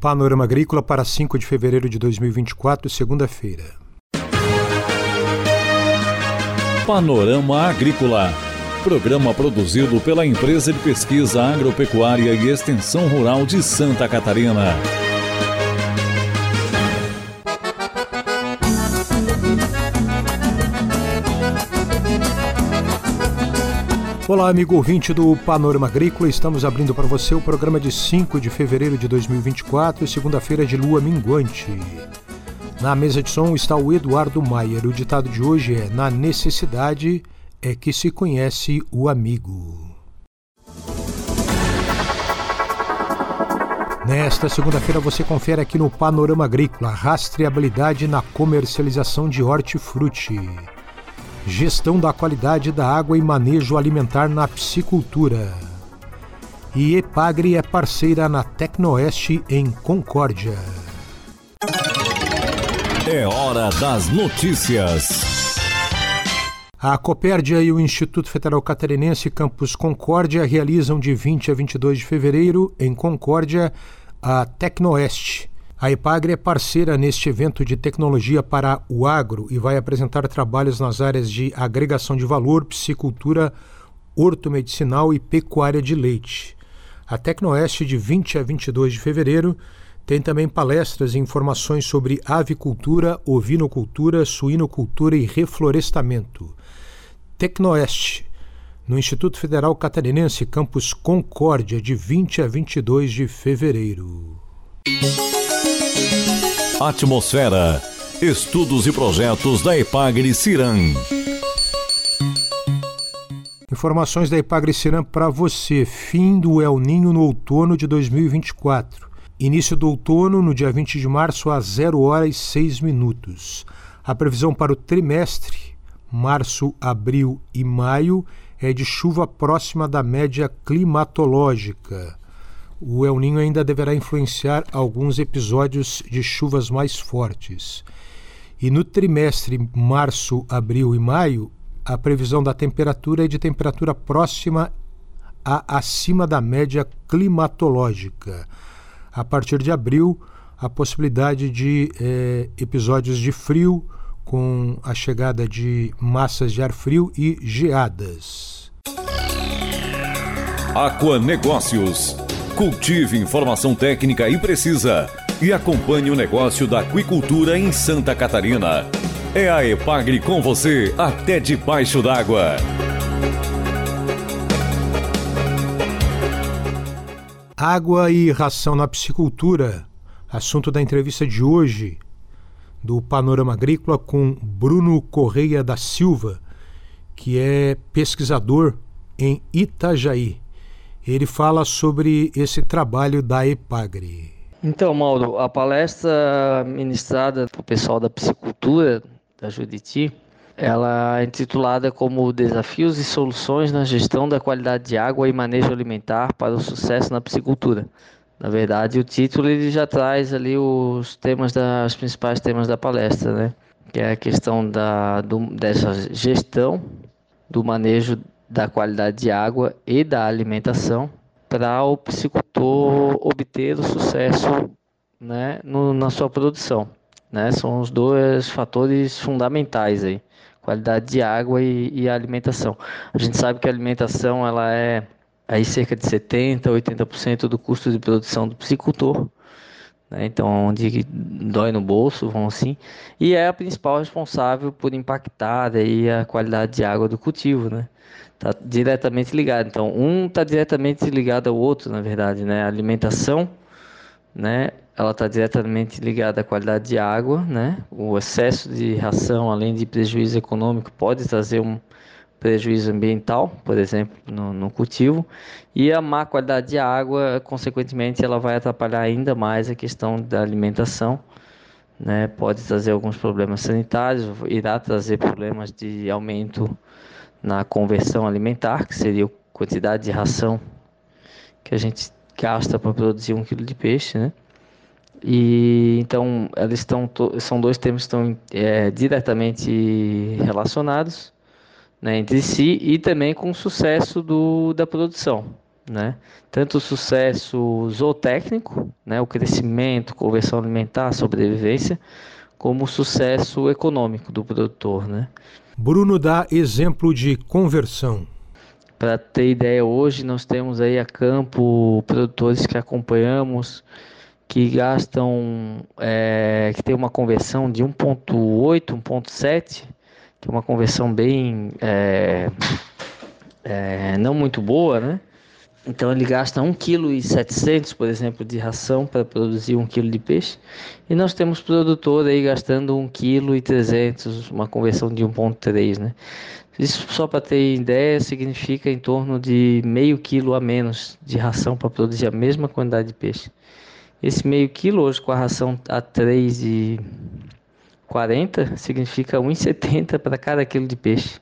Panorama Agrícola para 5 de fevereiro de 2024, segunda-feira. Panorama Agrícola. Programa produzido pela Empresa de Pesquisa Agropecuária e Extensão Rural de Santa Catarina. Olá, amigo ouvinte do Panorama Agrícola. Estamos abrindo para você o programa de 5 de fevereiro de 2024, segunda-feira de lua minguante. Na mesa de som está o Eduardo Maier. O ditado de hoje é: Na necessidade é que se conhece o amigo. Nesta segunda-feira você confere aqui no Panorama Agrícola rastreabilidade na comercialização de hortifruti gestão da qualidade da água e manejo alimentar na piscicultura. E Epagre é parceira na Tecnoeste em Concórdia. É hora das notícias. A Copérdia e o Instituto Federal Catarinense Campus Concórdia realizam de 20 a 22 de fevereiro, em Concórdia, a Tecnoeste, a Epagre é parceira neste evento de tecnologia para o agro e vai apresentar trabalhos nas áreas de agregação de valor, piscicultura, hortomedicinal e pecuária de leite. A Tecnoeste, de 20 a 22 de fevereiro, tem também palestras e informações sobre avicultura, ovinocultura, suinocultura e reflorestamento. Tecnoeste, no Instituto Federal Catarinense, campus Concórdia, de 20 a 22 de fevereiro. Atmosfera. Estudos e projetos da Epagre Ciran. Informações da Epagre Ciran para você. Fim do El Ninho no outono de 2024. Início do outono no dia 20 de março às 0 horas e 6 minutos. A previsão para o trimestre, março, abril e maio, é de chuva próxima da média climatológica o El Ninho ainda deverá influenciar alguns episódios de chuvas mais fortes. E no trimestre março, abril e maio, a previsão da temperatura é de temperatura próxima a acima da média climatológica. A partir de abril, a possibilidade de eh, episódios de frio, com a chegada de massas de ar frio e geadas. Aquanegócios Cultive informação técnica e precisa e acompanhe o negócio da aquicultura em Santa Catarina. É a Epagre com você até debaixo d'água. Água e ração na piscicultura. Assunto da entrevista de hoje do Panorama Agrícola com Bruno Correia da Silva, que é pesquisador em Itajaí ele fala sobre esse trabalho da EPAGRE. Então, Mauro, a palestra ministrada para o pessoal da piscicultura da Juditi, ela é intitulada como Desafios e Soluções na Gestão da Qualidade de Água e Manejo Alimentar para o Sucesso na Piscicultura. Na verdade, o título ele já traz ali os temas da, os principais temas da palestra, né? Que é a questão da, do, dessa gestão, do manejo da qualidade de água e da alimentação para o piscicultor obter o sucesso né, no, na sua produção. Né? São os dois fatores fundamentais aí, qualidade de água e, e alimentação. A gente sabe que a alimentação ela é aí cerca de 70, 80% do custo de produção do piscicultor. Né? Então, onde dói no bolso, vão assim, e é a principal responsável por impactar aí a qualidade de água do cultivo, né? Tá diretamente ligado. Então, um está diretamente ligado ao outro, na verdade, né? A alimentação, né? Ela está diretamente ligada à qualidade de água, né? O excesso de ração, além de prejuízo econômico, pode trazer um prejuízo ambiental, por exemplo, no, no, cultivo, e a má qualidade de água, consequentemente, ela vai atrapalhar ainda mais a questão da alimentação, né? Pode trazer alguns problemas sanitários, irá trazer problemas de aumento na conversão alimentar, que seria a quantidade de ração que a gente gasta para produzir um quilo de peixe, né? E então eles estão são dois temas que estão é, diretamente relacionados né, entre si e também com o sucesso do, da produção. né? Tanto o sucesso zootécnico, né, o crescimento, conversão alimentar, sobrevivência, como o sucesso econômico do produtor, né? Bruno dá exemplo de conversão. Para ter ideia, hoje nós temos aí a campo produtores que acompanhamos que gastam, é, que tem uma conversão de 1.8, 1.7, que é uma conversão bem é, é, não muito boa, né? Então ele gasta 1,7 kg, por exemplo, de ração para produzir 1 kg de peixe. E nós temos produtor aí gastando 1,3 kg, uma conversão de 1,3, né? Isso só para ter ideia significa em torno de meio quilo a menos de ração para produzir a mesma quantidade de peixe. Esse meio quilo hoje com a ração a 3,40 significa 1,70 para cada quilo de peixe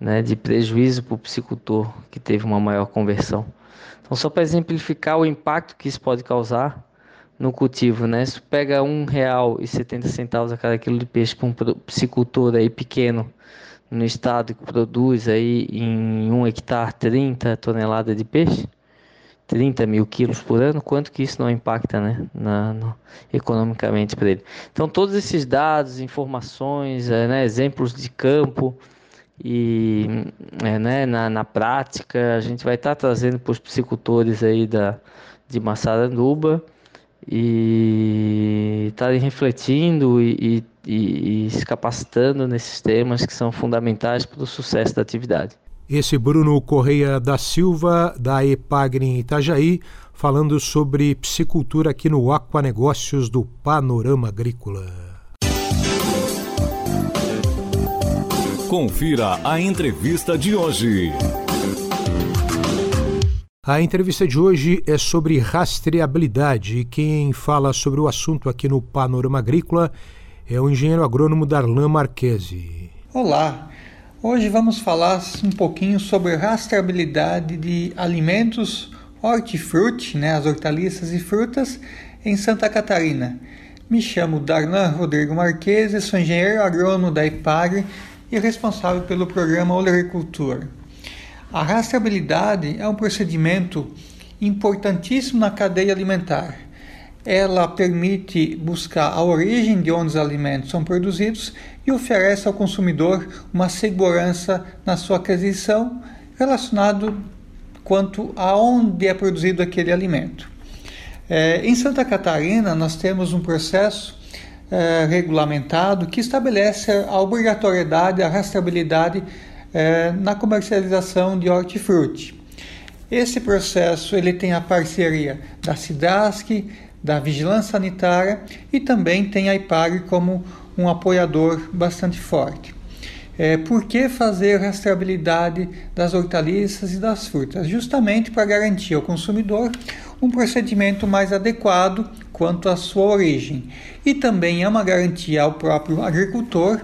né, de prejuízo para o psicultor que teve uma maior conversão. Então, só para exemplificar o impacto que isso pode causar no cultivo, né? Se pega um real e setenta centavos a cada quilo de peixe para um psicultor aí pequeno no estado que produz aí em um hectare 30 toneladas de peixe, 30 mil quilos por ano, quanto que isso não impacta, né, na, no, economicamente para ele. Então todos esses dados, informações, é, né, exemplos de campo, e é, né, na, na prática a gente vai estar tá trazendo para os psicultores aí da, de Massaranduba e estarem refletindo e, e, e, se capacitando nesses temas que são fundamentais para o sucesso da atividade. Esse Bruno Correia da Silva, da Epagre em Itajaí, falando sobre psicultura aqui no Aquanegócios do Panorama Agrícola. Confira a entrevista de hoje. A entrevista de hoje é sobre rastreabilidade e quem fala sobre o assunto aqui no Panorama Agrícola é o engenheiro agrônomo Darlan Marquesi. Olá, hoje vamos falar um pouquinho sobre rastreabilidade de alimentos hortifruti, né, as hortaliças e frutas, em Santa Catarina. Me chamo Darlan Rodrigo Marquesi, sou engenheiro agrônomo da IPAGRE e responsável pelo programa Olericultura. A rastreabilidade é um procedimento importantíssimo na cadeia alimentar. Ela permite buscar a origem de onde os alimentos são produzidos e oferece ao consumidor uma segurança na sua aquisição relacionado quanto a onde é produzido aquele alimento. É, em Santa Catarina, nós temos um processo é, regulamentado que estabelece a obrigatoriedade, a rastreabilidade é, na comercialização de hortifruti. Esse processo ele tem a parceria da SIDASC, da Vigilância Sanitária e também tem a IPAG como um apoiador bastante forte. É, por que fazer rastreabilidade das hortaliças e das frutas? Justamente para garantir ao consumidor um procedimento mais adequado quanto à sua origem. E também é uma garantia ao próprio agricultor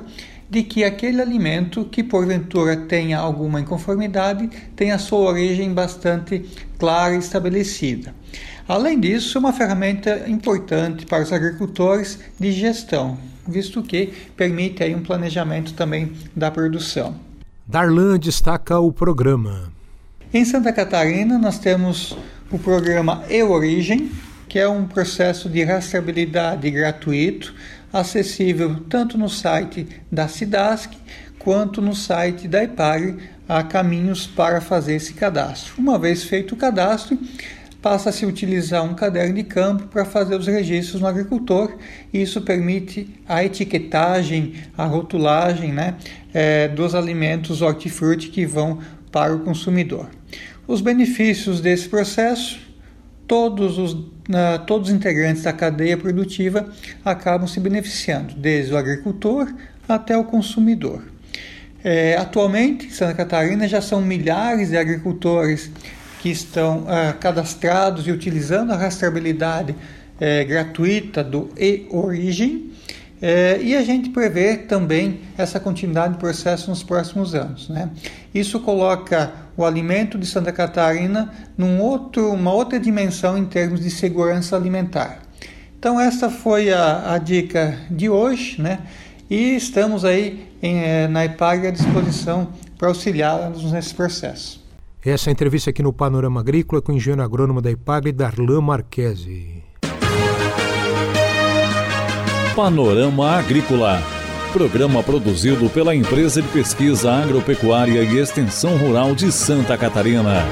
de que aquele alimento que porventura tenha alguma inconformidade tenha sua origem bastante clara e estabelecida. Além disso, é uma ferramenta importante para os agricultores de gestão, visto que permite aí um planejamento também da produção. Darlan destaca o programa. Em Santa Catarina, nós temos o programa E-Origem, que é um processo de rastreabilidade gratuito, acessível tanto no site da SIDASC quanto no site da IPAG. Há caminhos para fazer esse cadastro. Uma vez feito o cadastro, passa-se a utilizar um caderno de campo para fazer os registros no agricultor. Isso permite a etiquetagem, a rotulagem né, é, dos alimentos hortifruti que vão para o consumidor. Os benefícios desse processo, todos os, todos os integrantes da cadeia produtiva acabam se beneficiando, desde o agricultor até o consumidor. É, atualmente, em Santa Catarina já são milhares de agricultores que estão uh, cadastrados e utilizando a rastreabilidade uh, gratuita do e-origem é, e a gente prevê também essa continuidade do processo nos próximos anos. Né? Isso coloca o alimento de Santa Catarina num outro, uma outra dimensão em termos de segurança alimentar. Então essa foi a, a dica de hoje, né? E estamos aí em, é, na IPAG à disposição para auxiliá-los nesse processo. Essa é entrevista aqui no Panorama Agrícola com o engenheiro agrônomo da Ipagre, Darlan Marquesi. Panorama Agrícola. Programa produzido pela Empresa de Pesquisa Agropecuária e Extensão Rural de Santa Catarina.